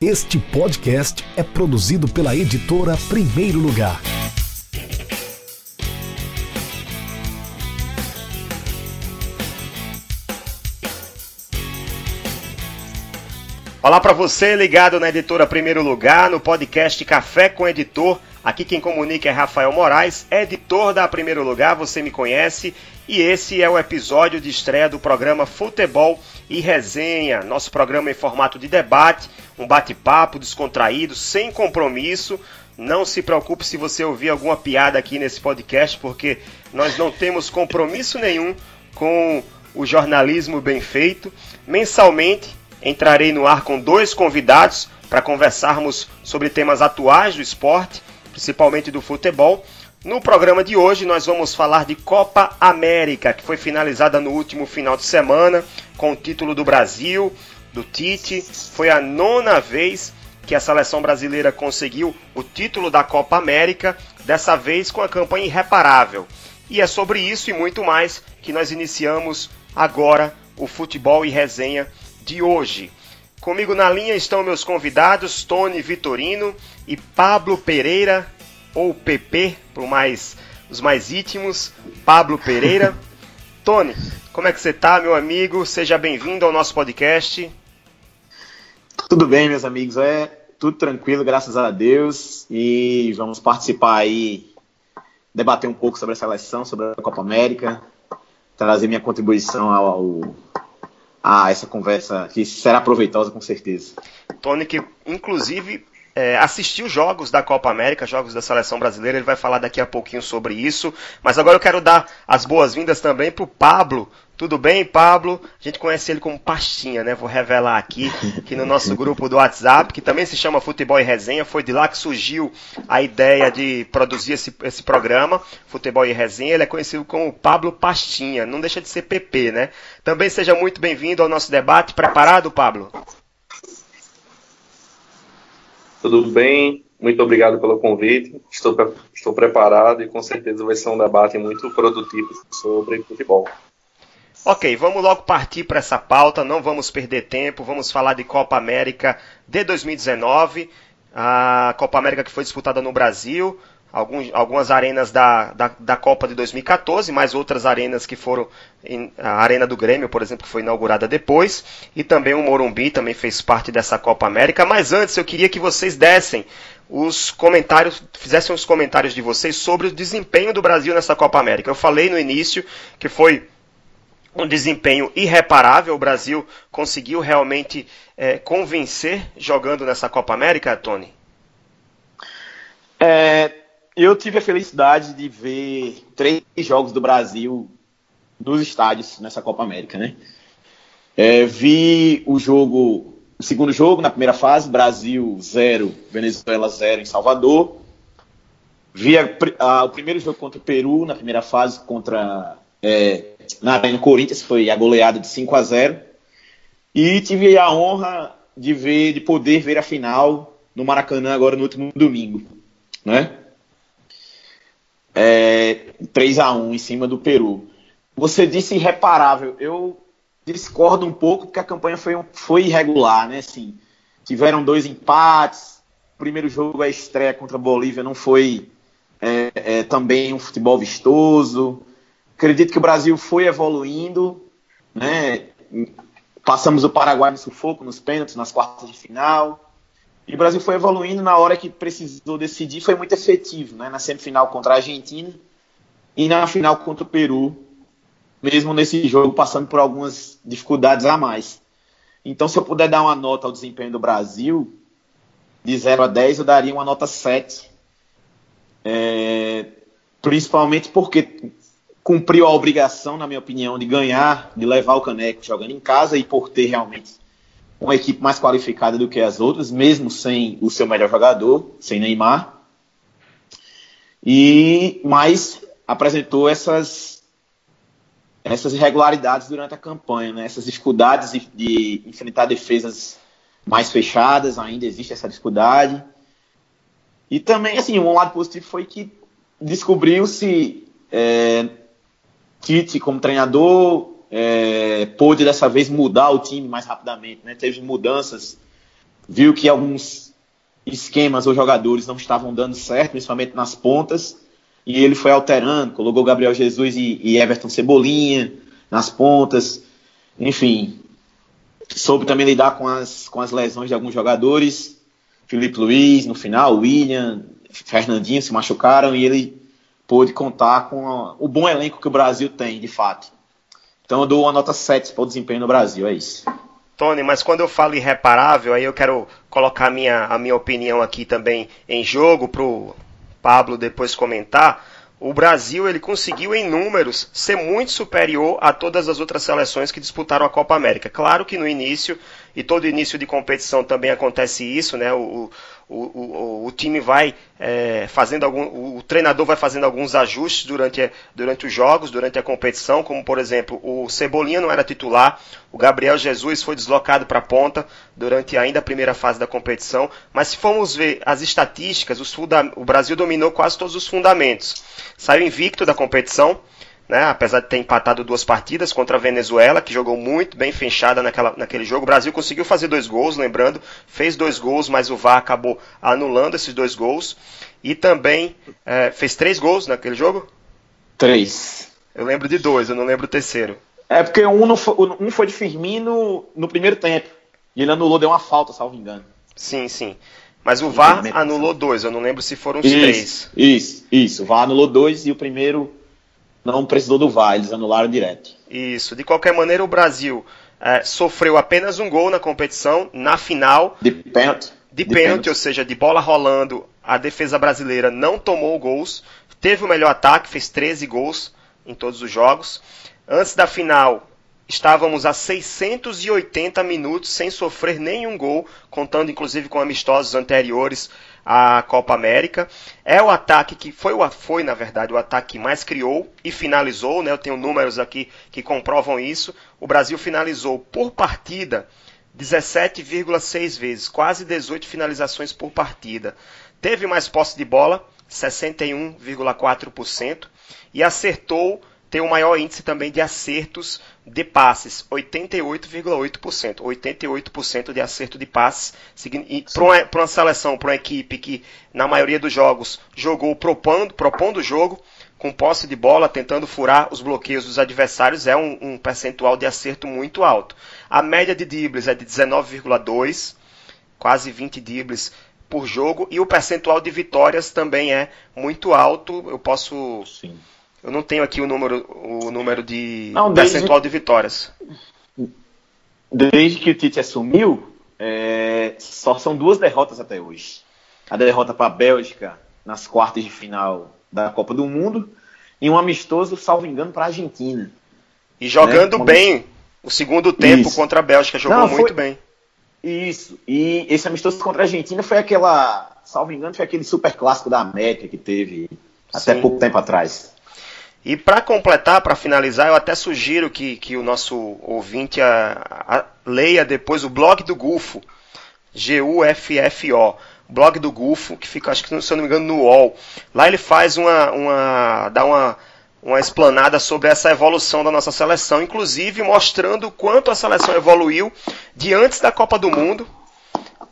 Este podcast é produzido pela editora Primeiro Lugar. Olá para você ligado na editora Primeiro Lugar, no podcast Café com Editor. Aqui quem comunica é Rafael Moraes, editor da Primeiro Lugar, você me conhece, e esse é o episódio de estreia do programa Futebol e Resenha, nosso programa em formato de debate, um bate-papo descontraído, sem compromisso. Não se preocupe se você ouvir alguma piada aqui nesse podcast, porque nós não temos compromisso nenhum com o jornalismo bem feito. Mensalmente entrarei no ar com dois convidados para conversarmos sobre temas atuais do esporte, principalmente do futebol. No programa de hoje nós vamos falar de Copa América, que foi finalizada no último final de semana com o título do Brasil, do Tite. Foi a nona vez que a seleção brasileira conseguiu o título da Copa América, dessa vez com a campanha irreparável. E é sobre isso e muito mais que nós iniciamos agora o futebol e resenha de hoje. Comigo na linha estão meus convidados Tony Vitorino e Pablo Pereira, ou PP, para mais, os mais íntimos, Pablo Pereira. Tony, como é que você está, meu amigo? Seja bem-vindo ao nosso podcast. Tudo bem, meus amigos. É tudo tranquilo, graças a Deus. E vamos participar aí, debater um pouco sobre a seleção, sobre a Copa América, trazer minha contribuição ao, a essa conversa que será proveitosa com certeza. Tony, que inclusive é, assistiu jogos da Copa América, jogos da seleção brasileira, ele vai falar daqui a pouquinho sobre isso. Mas agora eu quero dar as boas-vindas também para o Pablo. Tudo bem, Pablo? A gente conhece ele como Pastinha, né? Vou revelar aqui que no nosso grupo do WhatsApp, que também se chama Futebol e Resenha, foi de lá que surgiu a ideia de produzir esse, esse programa, Futebol e Resenha. Ele é conhecido como Pablo Pastinha, não deixa de ser PP, né? Também seja muito bem-vindo ao nosso debate. Preparado, Pablo? Tudo bem? Muito obrigado pelo convite. Estou, estou preparado e com certeza vai ser um debate muito produtivo sobre futebol. Ok, vamos logo partir para essa pauta, não vamos perder tempo, vamos falar de Copa América de 2019, a Copa América que foi disputada no Brasil, alguns, algumas arenas da, da, da, Copa de 2014, mais outras arenas que foram. Em, a Arena do Grêmio, por exemplo, que foi inaugurada depois, e também o Morumbi também fez parte dessa Copa América. Mas antes eu queria que vocês dessem os comentários, fizessem os comentários de vocês sobre o desempenho do Brasil nessa Copa América. Eu falei no início que foi um desempenho irreparável. O Brasil conseguiu realmente é, convencer jogando nessa Copa América, Tony? É, eu tive a felicidade de ver três jogos do Brasil nos estádios nessa Copa América, né? É, vi o jogo, o segundo jogo na primeira fase, Brasil 0, Venezuela 0 em Salvador. Vi a, a, o primeiro jogo contra o Peru na primeira fase contra é, na Arena Corinthians, foi a goleada de 5 a 0. E tive a honra de ver, de poder ver a final no Maracanã agora no último domingo, né? É, 3 a 1 em cima do Peru. Você disse irreparável. Eu discordo um pouco porque a campanha foi, foi irregular, né? Assim, tiveram dois empates. O primeiro jogo, a estreia contra a Bolívia, não foi é, é, também um futebol vistoso. Acredito que o Brasil foi evoluindo, né? Passamos o Paraguai no sufoco, nos pênaltis, nas quartas de final. E o Brasil foi evoluindo na hora que precisou decidir, foi muito efetivo, né? Na semifinal contra a Argentina e na final contra o Peru, mesmo nesse jogo passando por algumas dificuldades a mais. Então, se eu puder dar uma nota ao desempenho do Brasil, de 0 a 10, eu daria uma nota 7. É, principalmente porque cumpriu a obrigação, na minha opinião, de ganhar, de levar o caneco jogando em casa e por ter realmente uma equipe mais qualificada do que as outras, mesmo sem o seu melhor jogador, sem Neymar. E mais apresentou essas essas irregularidades durante a campanha, né? essas dificuldades de, de enfrentar defesas mais fechadas, ainda existe essa dificuldade. E também, assim, um lado positivo foi que descobriu-se é, Tite como treinador, é, pôde dessa vez mudar o time mais rapidamente, né? Teve mudanças viu que alguns esquemas ou jogadores não estavam dando certo, principalmente nas pontas, e ele foi alterando, colocou Gabriel Jesus e, e Everton Cebolinha nas pontas, enfim, soube também lidar com as, com as lesões de alguns jogadores, Felipe Luiz no final, William, Fernandinho se machucaram e ele pôde contar com a, o bom elenco que o Brasil tem, de fato. Então eu dou uma nota 7 para o desempenho no Brasil, é isso. Tony, mas quando eu falo irreparável, aí eu quero colocar a minha, a minha opinião aqui também em jogo para o Pablo depois comentar. O Brasil ele conseguiu em números ser muito superior a todas as outras seleções que disputaram a Copa América. Claro que no início e todo início de competição também acontece isso, né? O, o, o, o time vai é, fazendo algum, o treinador vai fazendo alguns ajustes durante, durante os jogos, durante a competição, como por exemplo, o Cebolinha não era titular, o Gabriel Jesus foi deslocado para a ponta durante ainda a primeira fase da competição, mas se formos ver as estatísticas, o Brasil dominou quase todos os fundamentos. Saiu invicto da competição, né? apesar de ter empatado duas partidas contra a Venezuela, que jogou muito bem fechada naquela, naquele jogo. O Brasil conseguiu fazer dois gols, lembrando, fez dois gols, mas o VAR acabou anulando esses dois gols. E também é, fez três gols naquele jogo? Três. Eu lembro de dois, eu não lembro o terceiro. É porque um, foi, um foi de Firmino no primeiro tempo. E ele anulou, deu uma falta, salvo engano. Sim, sim. Mas o VAR anulou dois, eu não lembro se foram os isso, três. Isso, isso. O VAR anulou dois e o primeiro não precisou do VAR, eles anularam direto. Isso. De qualquer maneira, o Brasil é, sofreu apenas um gol na competição, na final. De pênalti. De, de pênalti, ou seja, de bola rolando, a defesa brasileira não tomou gols. Teve o melhor ataque, fez 13 gols em todos os jogos. Antes da final, estávamos a 680 minutos sem sofrer nenhum gol, contando inclusive com amistosos anteriores a Copa América. É o ataque que foi, foi na verdade, o ataque que mais criou e finalizou, né? Eu tenho números aqui que comprovam isso. O Brasil finalizou por partida 17,6 vezes, quase 18 finalizações por partida. Teve mais posse de bola, 61,4%, e acertou tem o maior índice também de acertos de passes, 88,8%. 88% de acerto de passes. Para uma, uma, seleção, para uma equipe que, na maioria dos jogos, jogou propondo, propondo o jogo, com posse de bola, tentando furar os bloqueios dos adversários, é um, um percentual de acerto muito alto. A média de dribles é de 19,2, quase 20 dribles por jogo, e o percentual de vitórias também é muito alto. Eu posso. Sim eu não tenho aqui o número, o número de não, percentual de vitórias. Desde que o Tite assumiu, é, só são duas derrotas até hoje. A derrota para a Bélgica nas quartas de final da Copa do Mundo e um amistoso, salvo engano, para a Argentina. E jogando né? bem o segundo tempo Isso. contra a Bélgica, jogou não, muito bem. Isso. E esse amistoso contra a Argentina foi aquela, salvo engano, foi aquele super clássico da América que teve até Sim. pouco tempo atrás. E para completar, para finalizar, eu até sugiro que, que o nosso ouvinte a, a, leia depois o blog do Gufo, G-U-F-F-O, blog do Gufo, que fica, acho que se eu não me engano, no UOL. Lá ele faz uma, uma dá uma, uma explanada sobre essa evolução da nossa seleção, inclusive mostrando o quanto a seleção evoluiu de antes da Copa do Mundo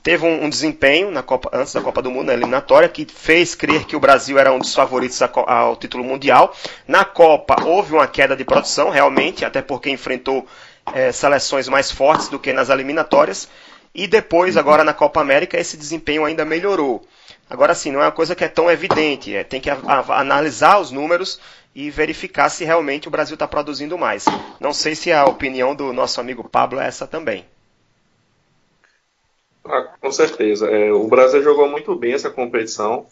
teve um, um, desempenho na Copa, antes da Copa do Mundo, na eliminatória, que fez crer que o Brasil era um dos favoritos ao título mundial. Na Copa houve uma queda de produção, realmente, até porque enfrentou é, seleções mais fortes do que nas eliminatórias. E depois, agora na Copa América, esse desempenho ainda melhorou. Agora sim, não é uma coisa que é tão evidente, é, tem que a, a, analisar os números e verificar se realmente o Brasil está produzindo mais. Não sei se a opinião do nosso amigo Pablo é essa também. Ah, com certeza. É, o Brasil jogou muito bem essa competição.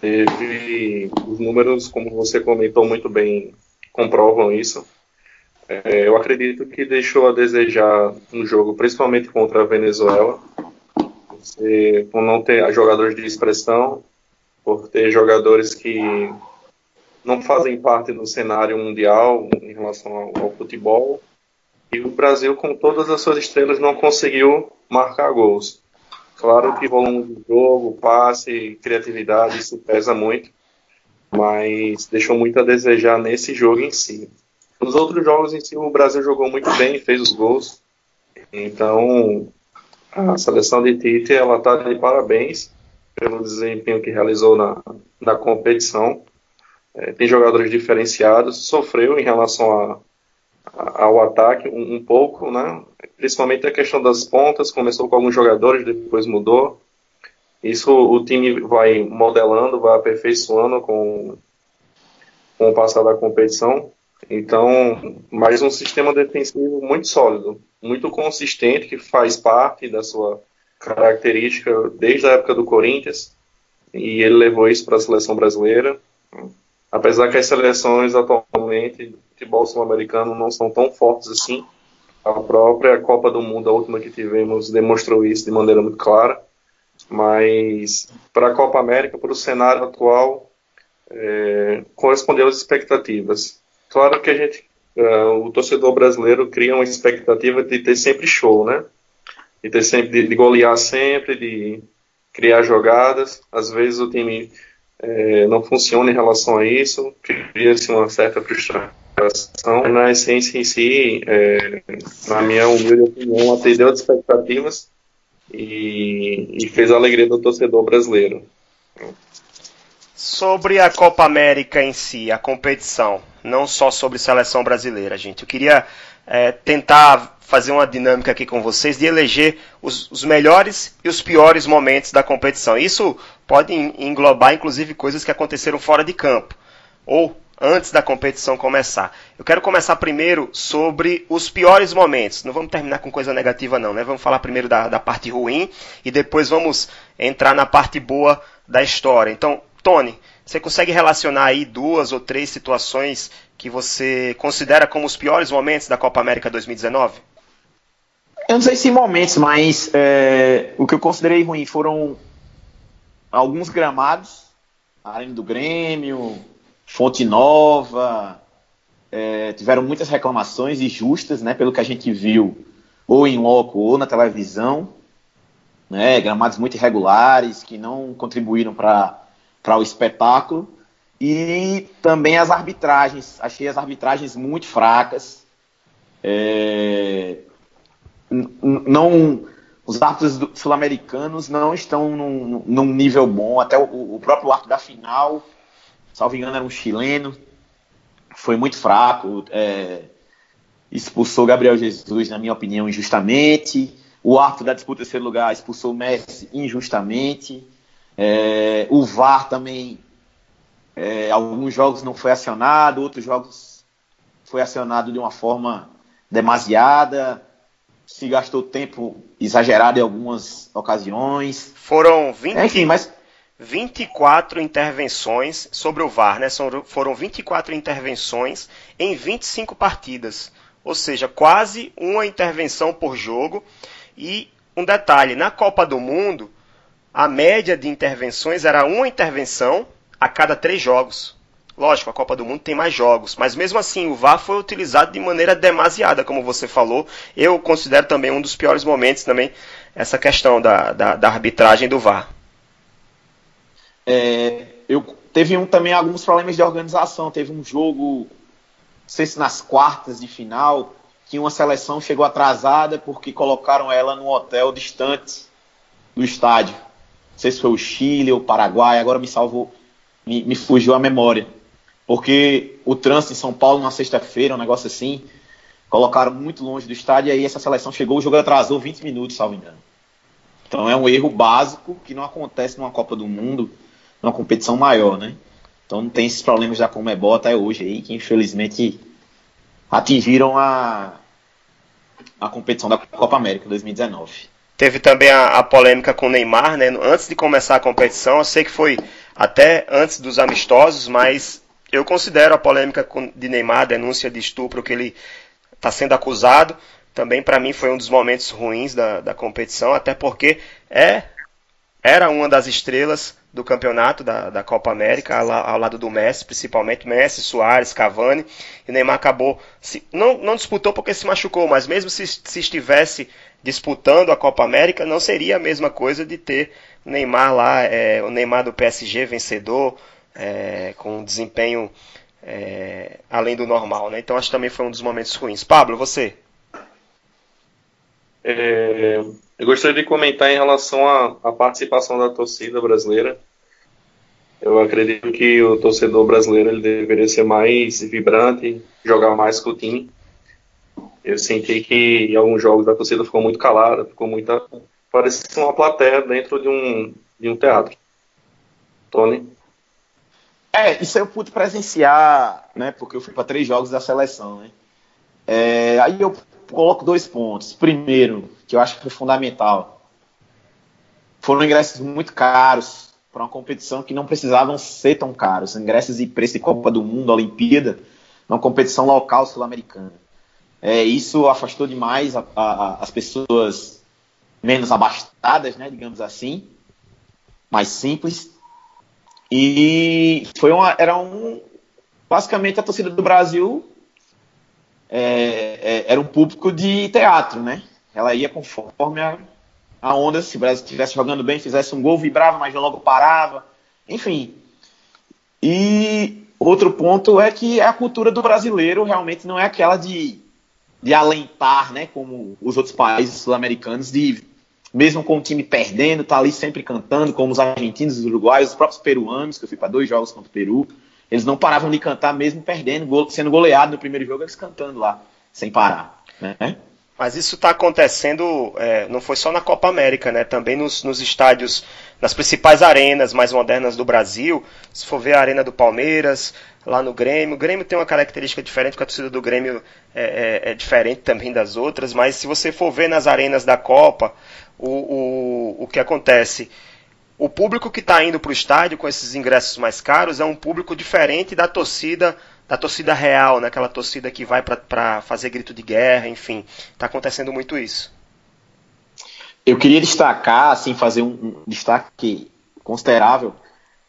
Teve os números, como você comentou muito bem, comprovam isso. É, eu acredito que deixou a desejar no jogo, principalmente contra a Venezuela. Você, por não ter jogadores de expressão, por ter jogadores que não fazem parte do cenário mundial em relação ao, ao futebol. E o Brasil, com todas as suas estrelas, não conseguiu marcar gols. Claro que volume de jogo, passe, criatividade, isso pesa muito, mas deixou muito a desejar nesse jogo em si. Nos outros jogos em si, o Brasil jogou muito bem, fez os gols. Então, A seleção de Tite ela está de parabéns pelo desempenho que realizou na, na competição. É, tem jogadores diferenciados, sofreu em relação a, ao ataque um, um, pouco, né? principalmente a questão das pontas. Começou com alguns jogadores, depois mudou. Isso o time vai modelando, vai aperfeiçoando com, com o passar da competição. Então, mais um sistema defensivo muito sólido, muito consistente, que faz parte da sua característica desde a época do Corinthians, e ele levou isso para a seleção brasileira. Apesar que as seleções atualmente de futebol sul-americano não são tão fortes assim, a própria Copa do Mundo, a última que tivemos, demonstrou isso de maneira muito clara. Mas para a Copa América, para o cenário atual, é, correspondeu às expectativas. Claro que a gente, uh, o torcedor brasileiro cria uma expectativa de ter sempre show, né? De ter sempre, de, de golear sempre, de criar jogadas. Às vezes o time é, não funciona em relação a isso, cria-se uma certa frustração. Na essência em si, é, na minha humilde opinião, atendeu às expectativas e, e fez a alegria do torcedor brasileiro. Sobre a Copa América em si, a competição, não só sobre seleção brasileira, gente. Eu queria é, tentar fazer uma dinâmica aqui com vocês de eleger os, os, melhores e os piores momentos da competição. Isso pode englobar, inclusive, coisas que aconteceram fora de campo ou antes da competição começar. Eu quero começar primeiro sobre os piores momentos. Não vamos terminar com coisa negativa, não, né? Vamos falar primeiro da, da parte ruim e depois vamos entrar na parte boa da história. Então, Tony, você consegue relacionar aí duas ou três situações que você considera como os piores momentos da Copa América 2019? Eu não sei se momentos, mas é, o que eu considerei ruim foram alguns gramados, além do Grêmio, Fonte Nova, é, tiveram muitas reclamações injustas, né, pelo que a gente viu, ou em loco ou na televisão, né, gramados muito irregulares que não contribuíram para para o espetáculo. E também as arbitragens. Achei as arbitragens muito fracas. É, não, os árbitros sul-americanos não estão num, num, nível bom. Até o, o próprio árbitro da final, salvo engano, era um chileno. Foi muito fraco. É, expulsou Gabriel Jesus, na minha opinião, injustamente. O árbitro da disputa terceiro lugar expulsou Messi injustamente. É, o VAR também, é, alguns jogos não foi acionado, outros jogos foi acionado de uma forma demasiada, se gastou tempo exagerado em algumas ocasiões. Foram 20, é, enfim, mas... 24 intervenções sobre o VAR, né? foram 24 intervenções em 25 partidas. Ou seja, quase uma intervenção por jogo. E um detalhe, na Copa do Mundo, a média de intervenções era uma intervenção a cada três jogos. Lógico, a Copa do Mundo tem mais jogos, mas mesmo assim o VAR foi utilizado de maneira demasiada, como você falou. Eu considero também um dos piores momentos também essa questão da, da, da arbitragem do VAR. É, eu teve um, também alguns problemas de organização. Teve um jogo, não sei se nas quartas de final, que uma seleção chegou atrasada porque colocaram ela num hotel distante do estádio sei se foi o Chile ou o Paraguai, agora me salvou, me, me fugiu a memória. Porque o trânsito em São Paulo na sexta-feira, um negócio assim, colocaram muito longe do estádio e aí essa seleção chegou, o jogo atrasou 20 minutos, salvo engano. Então é um erro básico que não acontece numa Copa do Mundo, numa competição maior, né? Então não tem esses problemas da Comebol até hoje aí, que infelizmente atingiram a, a competição da Copa América 2019. Teve também a, a, polêmica com o Neymar, né? Antes de começar a competição, eu sei que foi até antes dos amistosos, mas eu considero a polêmica de Neymar, a denúncia de estupro que ele está sendo acusado, também para mim foi um dos momentos ruins da, da competição, até porque é era uma das estrelas do campeonato da, da Copa América, ao, ao, lado do Messi, principalmente Messi, Soares, Cavani, e Neymar acabou, se, não, não disputou porque se machucou, mas mesmo se, se estivesse disputando a Copa América, não seria a mesma coisa de ter Neymar lá, é, o Neymar do PSG vencedor, é, com um desempenho é, além do normal. Né? Então acho que também foi um dos momentos ruins. Pablo, você? É, Eu gostaria de comentar em relação à, à participação da torcida brasileira. Eu acredito que o torcedor brasileiro ele deveria ser mais vibrante, jogar mais com o time. Eu senti que em alguns jogos a torcida ficou muito calada, ficou muita. parecia uma plateia dentro de um, de um teatro. Tony? É, isso eu pude presenciar, né? Porque eu fui para três jogos da seleção, né? É, aí eu coloco dois pontos. Primeiro, que eu acho que foi fundamental, foram ingressos muito caros para uma competição que não precisavam ser tão caros. Ingressos de preço de Copa do Mundo, Olimpíada, uma competição local sul-americana. É, isso afastou demais a, a, as pessoas menos abastadas, né, digamos assim, mais simples. E foi uma, era um, basicamente a torcida do Brasil é, é, era um público de teatro, né? Ela ia conforme a, a onda, se o Brasil estivesse jogando bem, fizesse um gol, vibrava, mas logo parava. Enfim. E outro ponto é que a cultura do brasileiro realmente não é aquela de, de alentar, né? Como os outros países sul-americanos, de mesmo com o time perdendo, tá ali sempre cantando, como os argentinos, os uruguaios, os próprios peruanos, que eu fui para dois jogos contra o Peru. Eles não paravam de cantar mesmo perdendo, sendo goleado no primeiro jogo, eles cantando lá, sem parar. Né? Mas isso está acontecendo, é, não foi só na Copa América, né? Também nos, nos, estádios, nas principais arenas mais modernas do Brasil. Se for ver a arena do Palmeiras, lá no Grêmio, o Grêmio tem uma característica diferente, porque a torcida do Grêmio é, é, é diferente também das outras. Mas se você for ver nas arenas da Copa, o, o, o que acontece? o público que está indo para o estádio com esses ingressos mais caros é um público diferente da torcida da torcida real, né? aquela torcida que vai para fazer grito de guerra, enfim. Está acontecendo muito isso. Eu queria destacar, assim, fazer um, destaque considerável,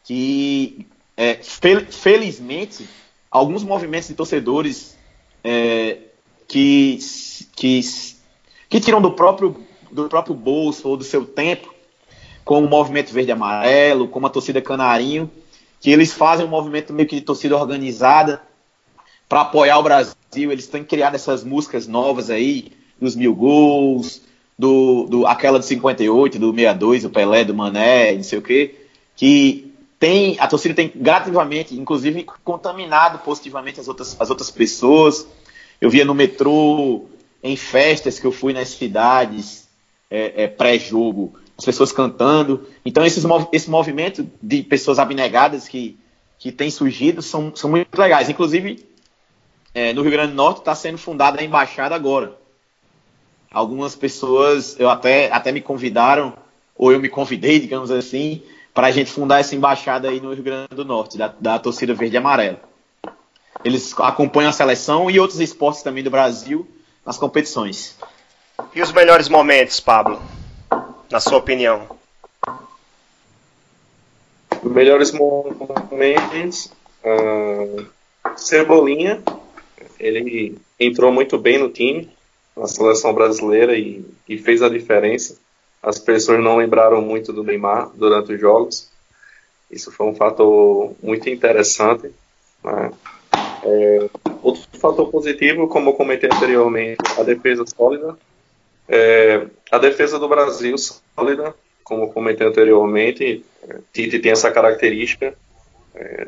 que é, fel felizmente alguns movimentos de torcedores é, que, que, que tiram do próprio, do próprio bolso ou do seu tempo como o Movimento Verde Amarelo, como a torcida Canarinho, que eles fazem um movimento meio que de torcida organizada para apoiar o Brasil. Eles têm criado essas músicas novas aí, dos mil gols, do, do aquela de 58, do 62, do Pelé, do Mané, não sei o quê, que tem, a torcida tem gratuitamente, inclusive contaminado positivamente as outras, as outras pessoas. Eu via no metrô, em festas que eu fui nas cidades, é, é, pré-jogo, as pessoas cantando. Então, esses, esse movimento de pessoas abnegadas que, que tem surgido são, são muito legais. Inclusive, é, no Rio Grande do Norte está sendo fundada a embaixada agora. Algumas pessoas, eu até, até me convidaram, ou eu me convidei, digamos assim, para a gente fundar essa embaixada aí no Rio Grande do Norte, da, da torcida verde e amarela. Eles acompanham a seleção e outros esportes também do Brasil nas competições. E os melhores momentos, Pablo? na sua opinião? Melhores momentos. Uh, Cebolinha, ele entrou muito bem no time, na seleção brasileira e, e, fez a diferença. As pessoas não lembraram muito do Neymar durante os jogos. Isso foi um fator muito interessante. Né? É, outro fator positivo, como eu comentei anteriormente, a defesa sólida. É, a defesa do Brasil sólida, como comentei anteriormente, Tite tem essa característica. É,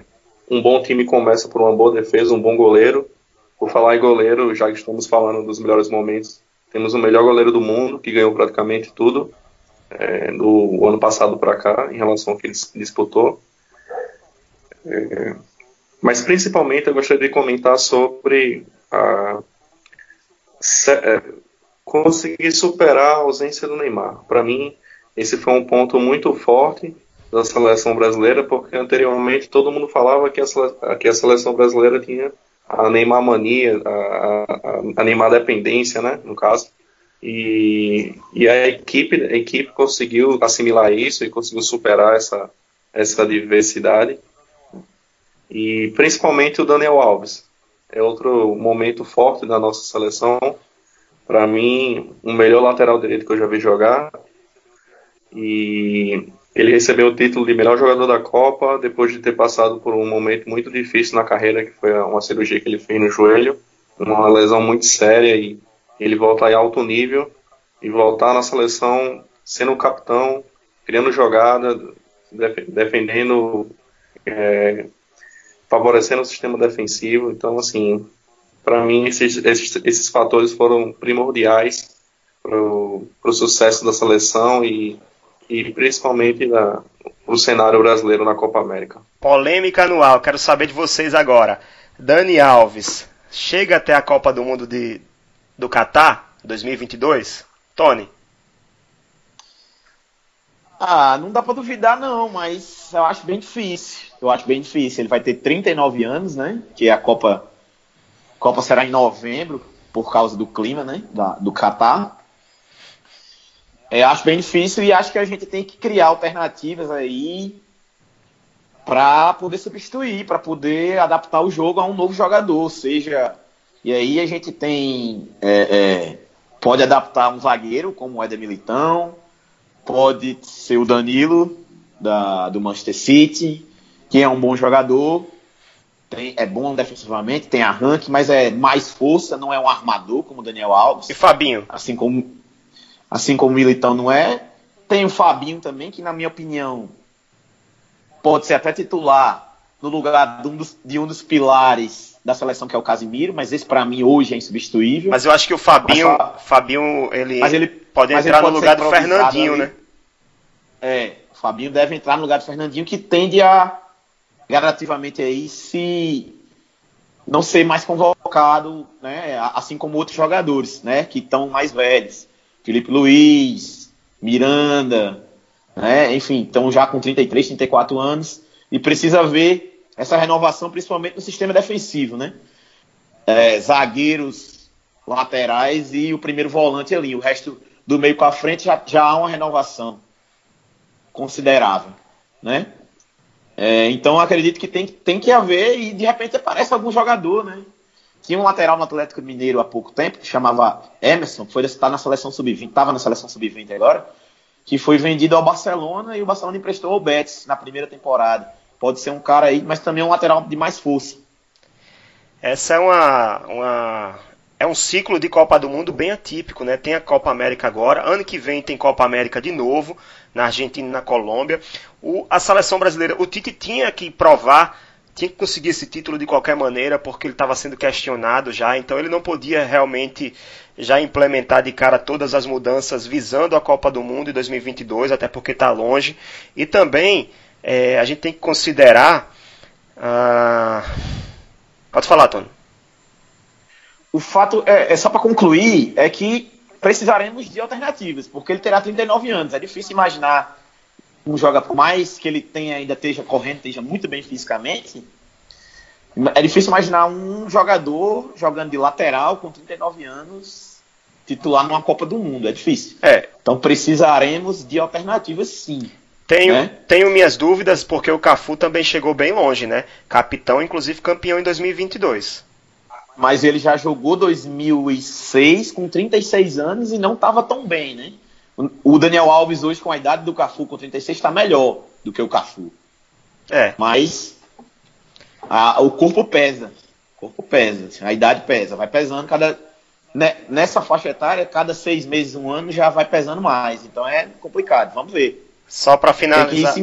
um bom time começa por uma boa defesa, um bom goleiro. Por falar em goleiro, já que estamos falando dos melhores momentos, temos o melhor goleiro do mundo, que ganhou praticamente tudo é, do ano passado para cá, em relação ao que ele disputou. É, mas principalmente eu gostaria de comentar sobre a, é, conseguir superar a ausência do Neymar. Para mim, esse foi um ponto muito forte da seleção brasileira, porque anteriormente todo mundo falava que a, que a seleção brasileira tinha a Neymar mania, a, a, Neymar dependência, né, no caso. E, e a equipe, a equipe conseguiu assimilar isso e conseguiu superar essa, essa diversidade. E principalmente o Daniel Alves. É outro momento forte da nossa seleção, para mim, o melhor lateral direito que eu já vi jogar. E ele recebeu o título de melhor jogador da Copa depois de ter passado por um momento muito difícil na carreira, que foi uma cirurgia que ele fez no joelho, uma lesão muito séria e ele volta em alto nível. e voltar na seleção sendo o capitão, criando jogada, def defendendo, é, favorecendo o sistema defensivo. Então, assim, para mim, esses, esses, esses fatores foram primordiais para o sucesso da seleção e, e principalmente o cenário brasileiro na Copa América. Polêmica anual, quero saber de vocês agora. Dani Alves, chega até a Copa do Mundo de, do Catar 2022? Tony? Ah, não dá para duvidar não, mas eu acho bem difícil. Eu acho bem difícil. Ele vai ter 39 anos, né? Que a Copa Copa será em novembro por causa do clima, né? Da, do Catar. É, acho bem difícil e acho que a gente tem que criar alternativas aí para poder substituir, para poder adaptar o jogo a um novo jogador, seja e aí a gente tem é, é, pode adaptar um zagueiro como o Éder Militão, pode ser o Danilo da, do Manchester City, que é um bom jogador, tem, é bom defensivamente, tem arranque, mas é mais força, não é um armador como o Daniel Alves. E Fabinho? Assim como, assim como o Militão não é. Tem o Fabinho também, que na minha opinião pode ser até titular no lugar de um dos, de um dos pilares da seleção que é o Casimiro, mas esse para mim hoje é insubstituível. Mas eu acho que o Fabinho, mas, Fabinho ele, mas ele pode entrar ele pode no lugar do Fernandinho, ali. né? É, o Fabinho deve entrar no lugar do Fernandinho, que tende a gradativamente aí se não ser mais convocado, né? Assim como outros jogadores, né? Que estão mais velhos, Felipe Luiz, Miranda, né? Enfim, estão já com 33, 34 anos e precisa ver essa renovação, principalmente no sistema defensivo, né? É, zagueiros laterais e o primeiro volante ali. O resto do meio para frente já, já há uma renovação considerável, né? É, então acredito que tem, tem que haver e de repente aparece algum jogador, né? Tinha um lateral no Atlético Mineiro há pouco tempo que chamava Emerson, foi estar na seleção sub-20, estava na seleção sub-20 agora, que foi vendido ao Barcelona e o Barcelona emprestou ao Betis na primeira temporada pode ser um cara aí, mas também um lateral de mais força. Essa é uma, uma é um ciclo de Copa do Mundo bem atípico, né? Tem a Copa América agora, ano que vem tem Copa América de novo, na Argentina e na Colômbia. O, a seleção brasileira, o Tite tinha que provar, tinha que conseguir esse título de qualquer maneira, porque ele estava sendo questionado já, então ele não podia realmente já implementar de cara todas as mudanças visando a Copa do Mundo em 2022, até porque está longe. E também é, a gente tem que considerar. Ah... Pode falar, Tony. O fato, é, é só para concluir, é que precisaremos de alternativas, porque ele terá 39 anos. É difícil imaginar um jogador, por mais que ele tenha, ainda esteja correndo, esteja muito bem fisicamente, é difícil imaginar um jogador jogando de lateral com 39 anos titular numa Copa do Mundo. É difícil. É. Então precisaremos de alternativas sim. Tenho, né? tenho minhas dúvidas porque o Cafu também chegou bem longe, né? Capitão, inclusive campeão em 2022. Mas ele já jogou 2006 com 36 anos e não estava tão bem, né? O Daniel Alves hoje com a idade do Cafu com 36 está melhor do que o Cafu. É. Mas a, o corpo pesa. O corpo pesa. A idade pesa. Vai pesando cada né, nessa faixa etária, cada seis meses, um ano já vai pesando mais. Então é complicado. Vamos ver. Só para finalizar,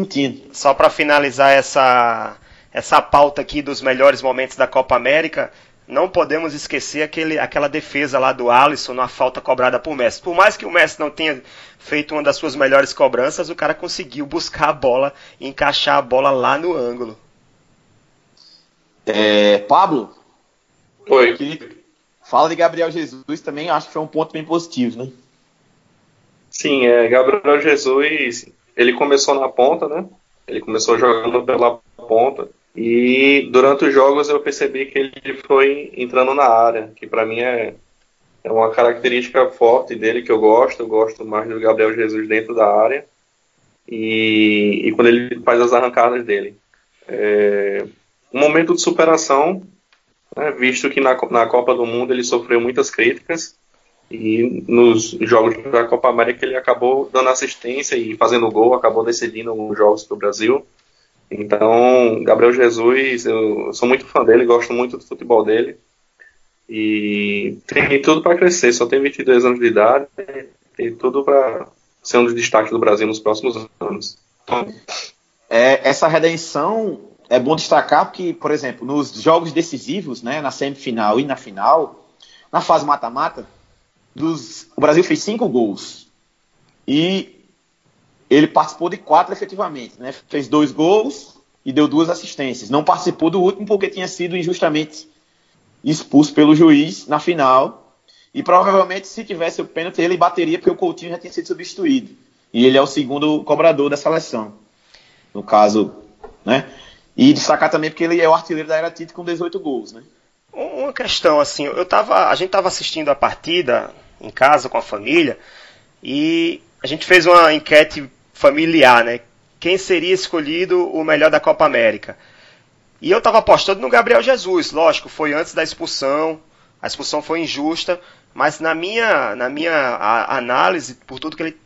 só para finalizar essa essa pauta aqui dos melhores momentos da Copa América, não podemos esquecer aquele, aquela defesa lá do Alisson na falta cobrada por Messi. Por mais que o Messi não tenha feito uma das suas melhores cobranças, o cara conseguiu buscar a bola e encaixar a bola lá no ângulo. É, Pablo? Oi. Fala de Gabriel Jesus também, acho que foi um ponto bem positivo, né? Sim, é, Gabriel Jesus ele começou na ponta, né? Ele começou jogando pela ponta. E durante os jogos eu percebi que ele foi entrando na área, que para mim é, é uma característica forte dele que eu gosto. Eu gosto mais do Gabriel Jesus dentro da área. E, e quando ele faz as arrancadas dele. É, um momento de superação, né, visto que na, na Copa do Mundo ele sofreu muitas críticas e nos jogos da Copa América ele acabou dando assistência e fazendo gol, acabou decidindo os jogos do Brasil. Então, Gabriel Jesus, eu sou muito fã dele, gosto muito do futebol dele. E tem tudo para crescer, só tem 22 anos de idade, tem tudo para ser um dos destaques do Brasil nos próximos anos. É, essa redenção é bom destacar porque, por exemplo, nos jogos decisivos, né, na semifinal e na final, na fase mata-mata, o Brasil fez cinco gols. E ele participou de quatro efetivamente, né? Fez dois gols e deu duas assistências. Não participou do último porque tinha sido injustamente expulso pelo juiz na final. E provavelmente, se tivesse o pênalti, ele bateria porque o Coutinho já tinha sido substituído. E ele é o segundo cobrador da seleção. No caso, né? E destacar também porque ele é o artilheiro da era Tite com 18 gols, né? Uma questão assim, eu tava, a gente estava assistindo a partida em casa com a família e a gente fez uma enquete familiar, né? Quem seria escolhido o melhor da Copa América? E eu estava apostando no Gabriel Jesus, lógico, foi antes da expulsão, a expulsão foi injusta, mas na minha, na minha análise, por tudo que ele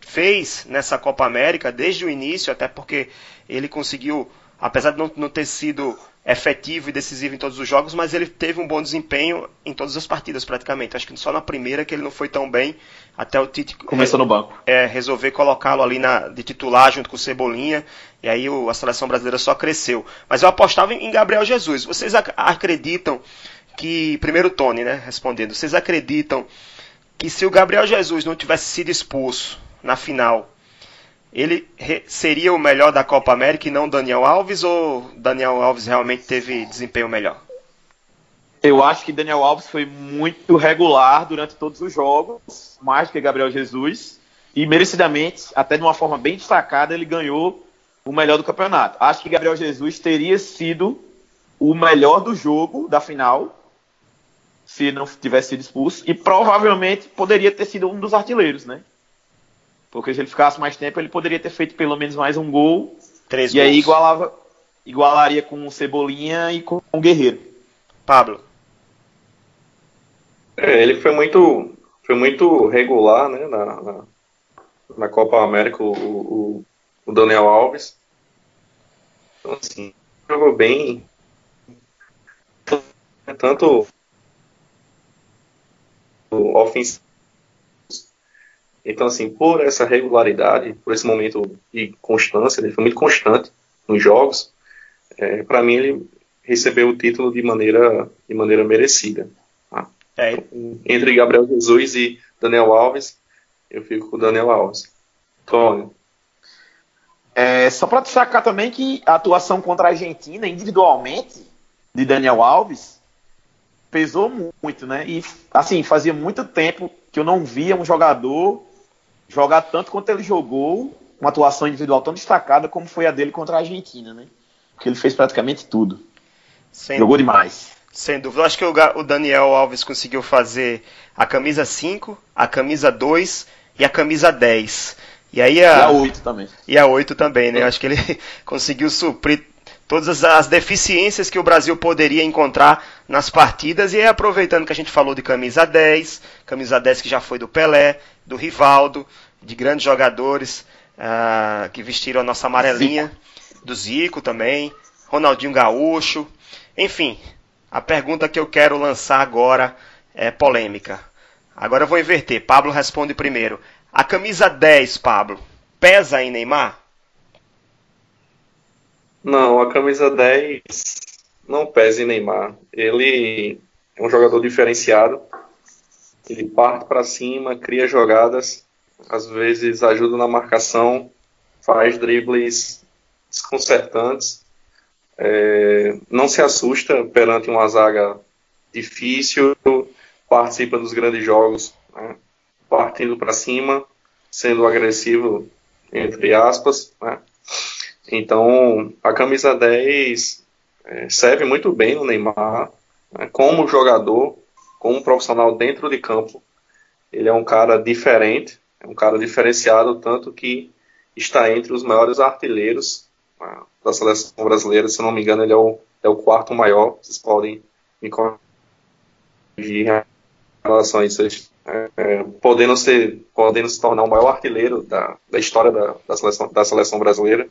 fez nessa Copa América, desde o início, até porque ele conseguiu, apesar de não, não ter sido efetivo e decisivo em todos os jogos, mas ele teve um bom desempenho em todas as partidas praticamente. Acho que só na primeira que ele não foi tão bem, até o Tite começou no banco. É, resolver colocá-lo ali na, de titular junto com o Cebolinha, e aí o, a seleção brasileira só cresceu. Mas eu apostava em, em Gabriel Jesus. Vocês ac acreditam que, primeiro Tony, né, respondendo, vocês acreditam que se o Gabriel Jesus não tivesse sido expulso na final, ele seria o melhor da Copa América e não Daniel Alves ou Daniel Alves realmente teve desempenho melhor? Eu acho que Daniel Alves foi muito regular durante todos os jogos, mais que Gabriel Jesus, e merecidamente, até de uma forma bem destacada, ele ganhou o melhor do campeonato. Acho que Gabriel Jesus teria sido o melhor do jogo da final, se não tivesse sido expulso, e provavelmente poderia ter sido um dos artilheiros, né? Porque se ele ficasse mais tempo, ele poderia ter feito pelo menos mais um gol. Três e gols. aí igualava, igualaria com o Cebolinha e com o Guerreiro. Pablo. É, ele foi muito, foi muito regular né, na, na, na Copa América, o, o, o, Daniel Alves. Então, assim, jogou bem. Tanto ofensivo então, assim, por essa regularidade, por esse momento de constância, ele foi muito constante nos jogos, é, para mim ele recebeu o título de maneira, de maneira merecida. Tá? É. Então, entre Gabriel Jesus e Daniel Alves, eu fico com o Daniel Alves. Tony. É, só para destacar também que a atuação contra a Argentina, individualmente, de Daniel Alves, pesou muito, né? E, assim, fazia muito tempo que eu não via um jogador jogar tanto quanto ele jogou, uma atuação individual tão destacada como foi a dele contra a Argentina, né? Porque ele fez praticamente tudo. Sem jogou dúvida. demais. Sem dúvida. Eu acho que o Daniel Alves conseguiu fazer a camisa 5, a camisa 2 e a camisa 10. E aí a, e a 8 também. E a 8 também, né? Eu acho que ele conseguiu suprir todas as deficiências que o Brasil poderia encontrar nas partidas. E aí, aproveitando que a gente falou de camisa 10, camisa 10 que já foi do Pelé, do Rivaldo, de grandes jogadores uh, que vestiram a nossa amarelinha, Zico. do Zico também, Ronaldinho Gaúcho. Enfim, a pergunta que eu quero lançar agora é polêmica. Agora eu vou inverter. Pablo responde primeiro. A camisa 10, Pablo, pesa em Neymar? Não, a camisa 10 não pesa em Neymar. Ele é um jogador diferenciado. Ele parte para cima, cria jogadas, às vezes ajuda na marcação, faz dribles desconcertantes. É, não se assusta perante uma zaga difícil, participa dos grandes jogos, né, partindo para cima, sendo agressivo, entre aspas. Né. Então, a camisa 10 é, serve muito bem no Neymar, né, como jogador, como profissional dentro de campo. Ele é um cara diferente, é um cara diferenciado, tanto que está entre os maiores artilheiros né, da seleção brasileira. Se não me engano, ele é o, é o quarto maior. Vocês podem me corrigir em relação a isso. É, podendo, ser, podendo se tornar o maior artilheiro da, da história da, da, seleção, da seleção brasileira.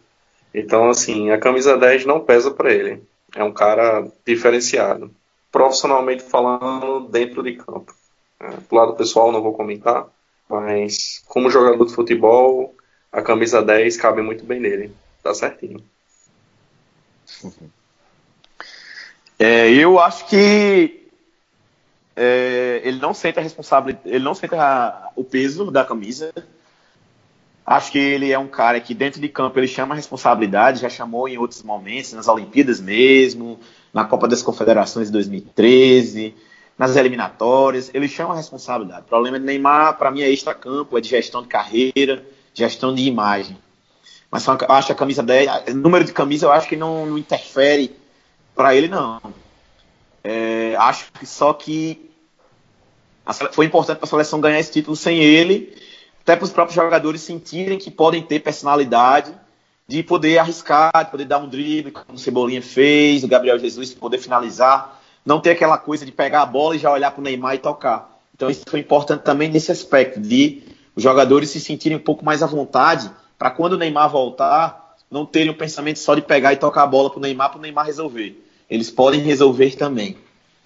Então, assim, a camisa 10 não pesa para ele. É um cara diferenciado. Profissionalmente falando, dentro de campo. É, do lado pessoal, não vou comentar, Mas, como jogador de futebol, a camisa 10 cabe muito bem nele. Tá certinho. É, eu acho que é, ele não sente a responsabilidade, ele não sente a, o peso da camisa. Acho que ele é um cara que dentro de campo ele chama a responsabilidade, já chamou em outros momentos, nas Olimpíadas mesmo, na Copa das Confederações de 2013, nas eliminatórias, ele chama a responsabilidade. O problema de Neymar, para mim, é extra-campo, é de gestão de carreira, gestão de imagem. Mas eu acho a camisa 10, número de camisa, eu acho que não, não interfere para ele, não. É, acho que só que foi importante para a seleção ganhar esse título sem ele, até para os próprios jogadores sentirem que podem ter personalidade de poder arriscar, de poder dar um drible, como o Cebolinha fez, o Gabriel Jesus, de poder finalizar, não ter aquela coisa de pegar a bola e já olhar para o Neymar e tocar. Então isso foi importante também nesse aspecto, de os jogadores se sentirem um pouco mais à vontade, para quando o Neymar voltar, não terem o um pensamento só de pegar e tocar a bola para o Neymar, para o Neymar resolver. Eles podem resolver também,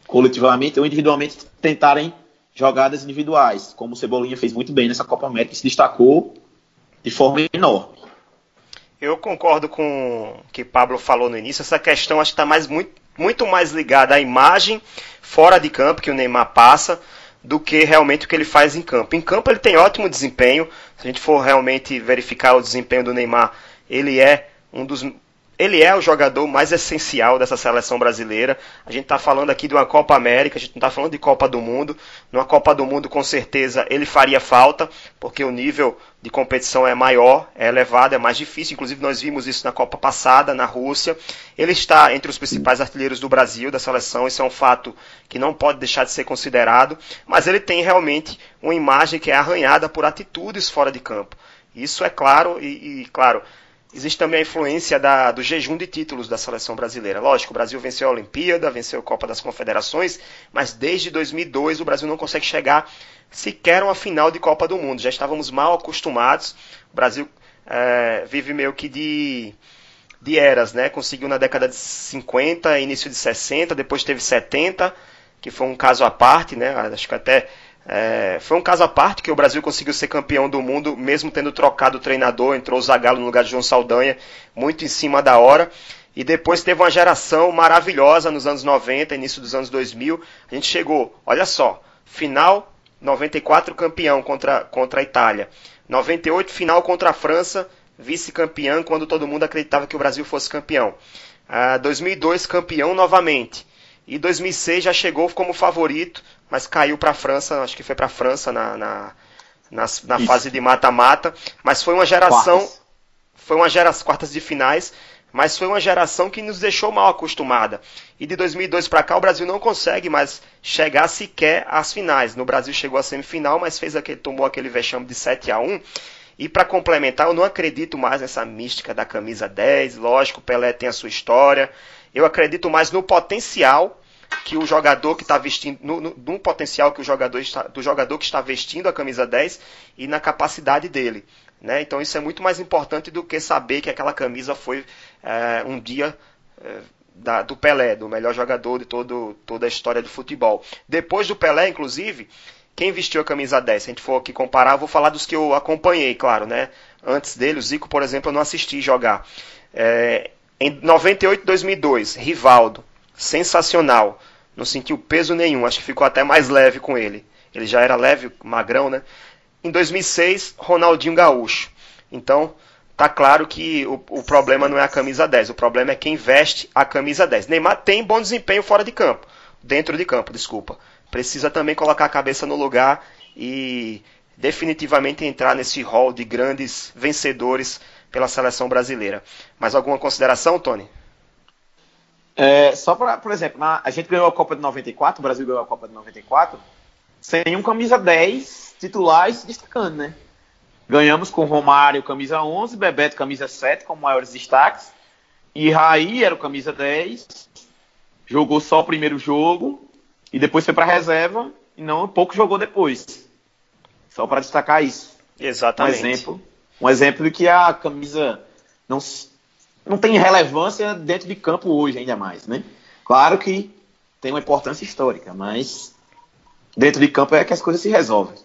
coletivamente ou individualmente, tentarem jogadas individuais, como o Cebolinha fez muito bem nessa Copa América, se destacou de forma enorme. Eu concordo com o que Pablo falou no início. Essa questão acho que está mais, muito, muito mais ligada à imagem fora de campo que o Neymar passa do que realmente o que ele faz em campo. Em campo ele tem ótimo desempenho. Se a gente for realmente verificar o desempenho do Neymar, ele é um dos ele é o jogador mais essencial dessa seleção brasileira. A gente está falando aqui de uma Copa América, a gente não está falando de Copa do Mundo. Numa Copa do Mundo, com certeza, ele faria falta, porque o nível de competição é maior, é elevado, é mais difícil. Inclusive, nós vimos isso na Copa passada, na Rússia. Ele está entre os principais artilheiros do Brasil, da seleção. Isso é um fato que não pode deixar de ser considerado. Mas ele tem realmente uma imagem que é arranhada por atitudes fora de campo. Isso é claro, e, e claro Existe também a influência da, do jejum de títulos da seleção brasileira. Lógico, o Brasil venceu a Olimpíada, venceu a Copa das Confederações, mas desde 2002 o Brasil não consegue chegar sequer a uma final de Copa do Mundo. Já estávamos mal acostumados. O Brasil é, vive meio que de, de eras, né? Conseguiu na década de 50, início de 60, depois teve 70, que foi um caso à parte, né? Acho que até é, foi um caso à parte que o Brasil conseguiu ser campeão do mundo, mesmo tendo trocado o treinador, entrou o Zagallo no lugar de João Saldanha, muito em cima da hora. E depois teve uma geração maravilhosa nos anos 90, início dos anos 2000. A gente chegou, olha só, final 94 campeão contra, contra a Itália. 98 final contra a França, vice-campeão quando todo mundo acreditava que o Brasil fosse campeão. Ah, 2002 campeão novamente. E 2006 já chegou como favorito, mas caiu para a França, acho que foi para a França na, na, na, na fase de mata-mata. Mas foi uma geração. Quartas. Foi uma geração. Quartas de finais. Mas foi uma geração que nos deixou mal acostumada. E de 2002 para cá o Brasil não consegue mais chegar sequer às finais. No Brasil chegou à semifinal, mas fez aquele, tomou aquele vexame de 7 a 1 e para complementar, eu não acredito mais nessa mística da camisa 10. Lógico, Pelé tem a sua história. Eu acredito mais no potencial que o jogador que está vestindo, no, no, no, potencial que o jogador está, do jogador que está vestindo a camisa 10 e na capacidade dele. Né? Então isso é muito mais importante do que saber que aquela camisa foi é, um dia é, da, do Pelé, do melhor jogador de todo, toda a história do futebol. Depois do Pelé, inclusive, quem vestiu a camisa 10? Se a gente for aqui comparar, vou falar dos que eu acompanhei, claro, né? Antes dele, o Zico, por exemplo, eu não assisti jogar. É, em 98 2002, Rivaldo sensacional. Não sentiu peso nenhum, acho que ficou até mais leve com ele. Ele já era leve, magrão, né? Em 2006, Ronaldinho Gaúcho. Então, tá claro que o, o, problema não é a camisa 10, o problema é quem veste a camisa 10. Neymar tem bom desempenho fora de campo, dentro de campo, desculpa. Precisa também colocar a cabeça no lugar e definitivamente entrar nesse hall de grandes vencedores pela seleção brasileira. Mais alguma consideração, Tony? É, só para, por exemplo, na, a gente ganhou a Copa de 94, o Brasil ganhou a Copa de 94, sem um camisa 10 titulares destacando, né? Ganhamos com Romário camisa 11, Bebeto camisa 7 como maiores destaques, e Raí era o camisa 10, jogou só o primeiro jogo, e depois foi para reserva, e não pouco jogou depois. Só para destacar isso. Exatamente. Um exemplo, um exemplo de que a camisa não não tem relevância dentro de campo hoje, ainda mais, né? Claro que tem uma importância histórica, mas dentro de campo é que as coisas se resolvem.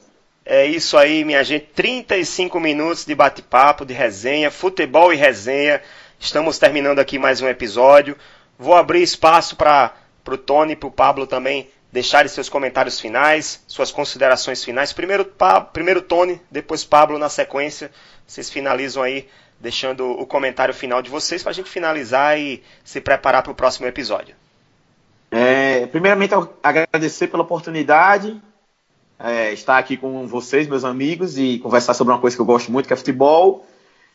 É isso aí, minha gente. 35 minutos de bate-papo, de resenha, futebol e resenha. Estamos terminando aqui mais um episódio. Vou abrir espaço para o Tony e para o Pablo também deixarem seus comentários finais, suas considerações finais. Primeiro, pa, primeiro Tony, depois Pablo na sequência. Vocês finalizam aí, deixando o comentário final de vocês para a gente finalizar e se preparar para o próximo episódio. É, primeiramente, agradecer pela oportunidade é, estar aqui com vocês, meus amigos, e conversar sobre uma coisa que eu gosto muito, que é futebol.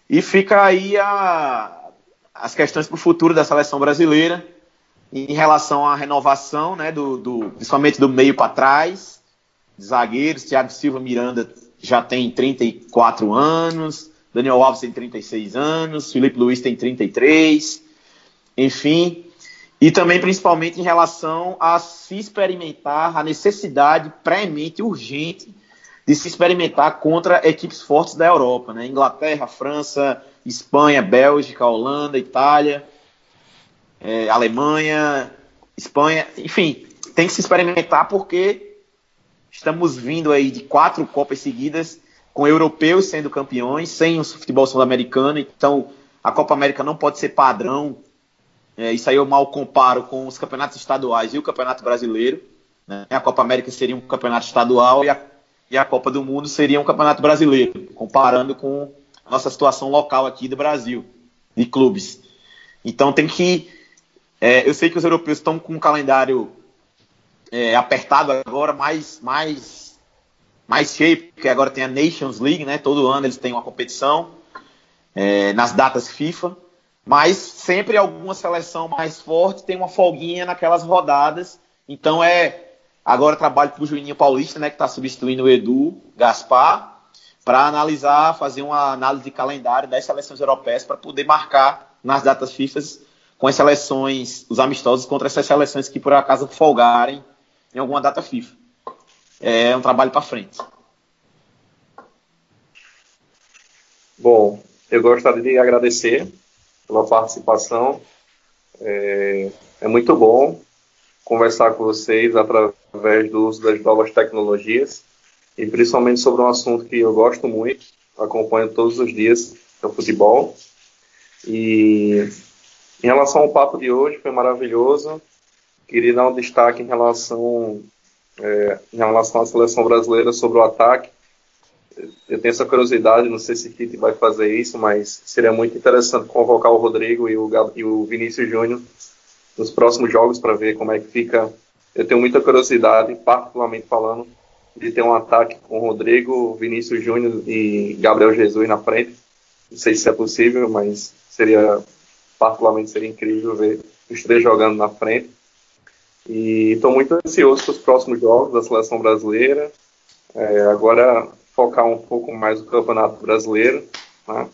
E fica aí a, as questões para o futuro da seleção brasileira em relação à renovação, né, do, do principalmente do meio para trás, zagueiros, Thiago Silva Miranda já tem 34 anos, Daniel Alves tem 36 anos, Felipe Luiz tem 33, enfim, e também, principalmente, em relação a se experimentar, a necessidade premente, urgente, de se experimentar contra equipes fortes da Europa, né? Inglaterra, França, Espanha, Bélgica, Holanda, Itália, é, Alemanha, Espanha, enfim, tem que se experimentar porque estamos vindo aí de quatro Copas seguidas, com europeus sendo campeões, sem o futebol sul-americano, então a Copa América não pode ser padrão é, isso aí eu mal comparo com os campeonatos estaduais e o campeonato brasileiro. Né? A Copa América seria um campeonato estadual e a, e a Copa do Mundo seria um campeonato brasileiro, comparando com a nossa situação local aqui do Brasil, de clubes. Então tem que. É, eu sei que os europeus estão com um calendário é, apertado agora, mais, mais, mais cheio, porque agora tem a Nations League, né? Todo ano eles têm uma competição é, nas datas FIFA. Mas sempre alguma seleção mais forte tem uma folguinha naquelas rodadas. Então é. Agora trabalho para o Juninho Paulista, né, que está substituindo o Edu Gaspar, para analisar, fazer uma análise de calendário das seleções europeias para poder marcar nas datas FIFA com as seleções, os amistosos contra essas seleções que por acaso folgarem em alguma data FIFA. É um trabalho para frente. Bom, eu gostaria de agradecer pela participação. É, é muito bom conversar com vocês através do uso das novas tecnologias e principalmente sobre um assunto que eu gosto muito, acompanho todos os dias, é o futebol. E em relação ao papo de hoje, foi maravilhoso. Queria dar um destaque em relação, é, em relação à seleção brasileira sobre o ataque eu tenho essa curiosidade, não sei se Tite vai fazer isso, mas seria muito interessante convocar o Rodrigo e o, e o Vinícius Júnior nos próximos jogos para ver como é que fica. Eu tenho muita curiosidade, particularmente falando, de ter um ataque com Rodrigo, Vinícius Júnior e Gabriel Jesus na frente. Não sei se é possível, mas seria particularmente seria incrível ver os três jogando na frente. E estou muito ansioso para os próximos jogos da seleção brasileira. É, agora focar um pouco mais no Campeonato Brasileiro, né?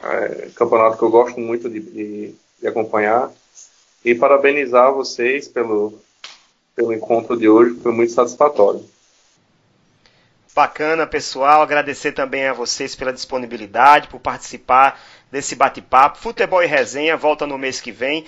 é, campeonato que eu gosto muito de, de, de, acompanhar, e parabenizar vocês pelo, pelo encontro de hoje, foi muito satisfatório. Bacana, pessoal. Agradecer também a vocês pela disponibilidade, por participar desse bate-papo. Futebol e Resenha volta no mês que vem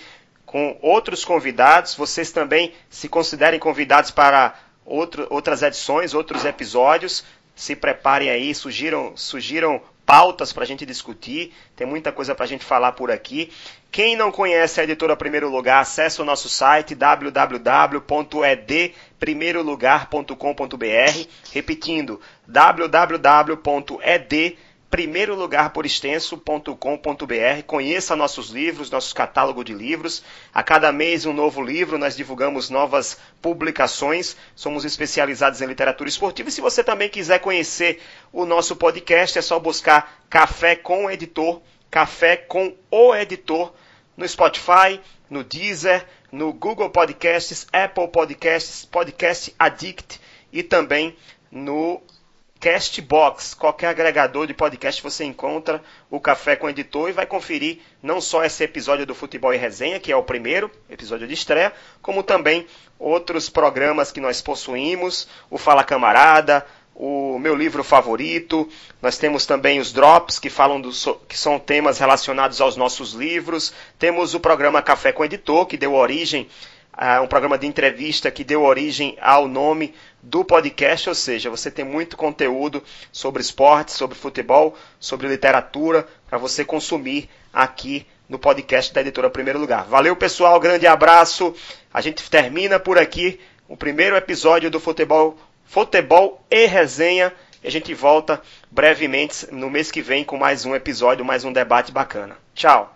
com outros convidados. Vocês também se considerem convidados para outro, outras edições, outros episódios se preparem aí, surgiram, surgiram pautas para a gente discutir, tem muita coisa para a gente falar por aqui. Quem não conhece a editora Primeiro Lugar, acesse o nosso site www.edprimeirolugar.com.br, repetindo, www.ed primeiro lugar por extenso.com.br. Conheça nossos livros, nosso catálogo de livros. A cada mês um novo livro, nós divulgamos novas publicações. Somos especializados em literatura esportiva. E se você também quiser conhecer o nosso podcast, é só buscar Café com o Editor, Café com o Editor no Spotify, no Deezer, no Google Podcasts, Apple Podcasts, Podcast Addict e também no Castbox, qualquer agregador de podcast você encontra o Café com o Editor e vai conferir não só esse episódio do Futebol e Resenha, que é o primeiro episódio de estreia, como também outros programas que nós possuímos, o Fala Camarada, o meu livro favorito, nós temos também os drops que falam do, que são temas relacionados aos nossos livros, temos o programa Café com o Editor, que deu origem um programa de entrevista que deu origem ao nome do podcast, ou seja, você tem muito conteúdo sobre esporte, sobre futebol, sobre literatura para você consumir aqui no podcast da editora Primeiro Lugar. Valeu, pessoal, grande abraço. A gente termina por aqui o primeiro episódio do Futebol, Futebol e Resenha. E a gente volta brevemente no mês que vem com mais um episódio, mais um debate bacana. Tchau.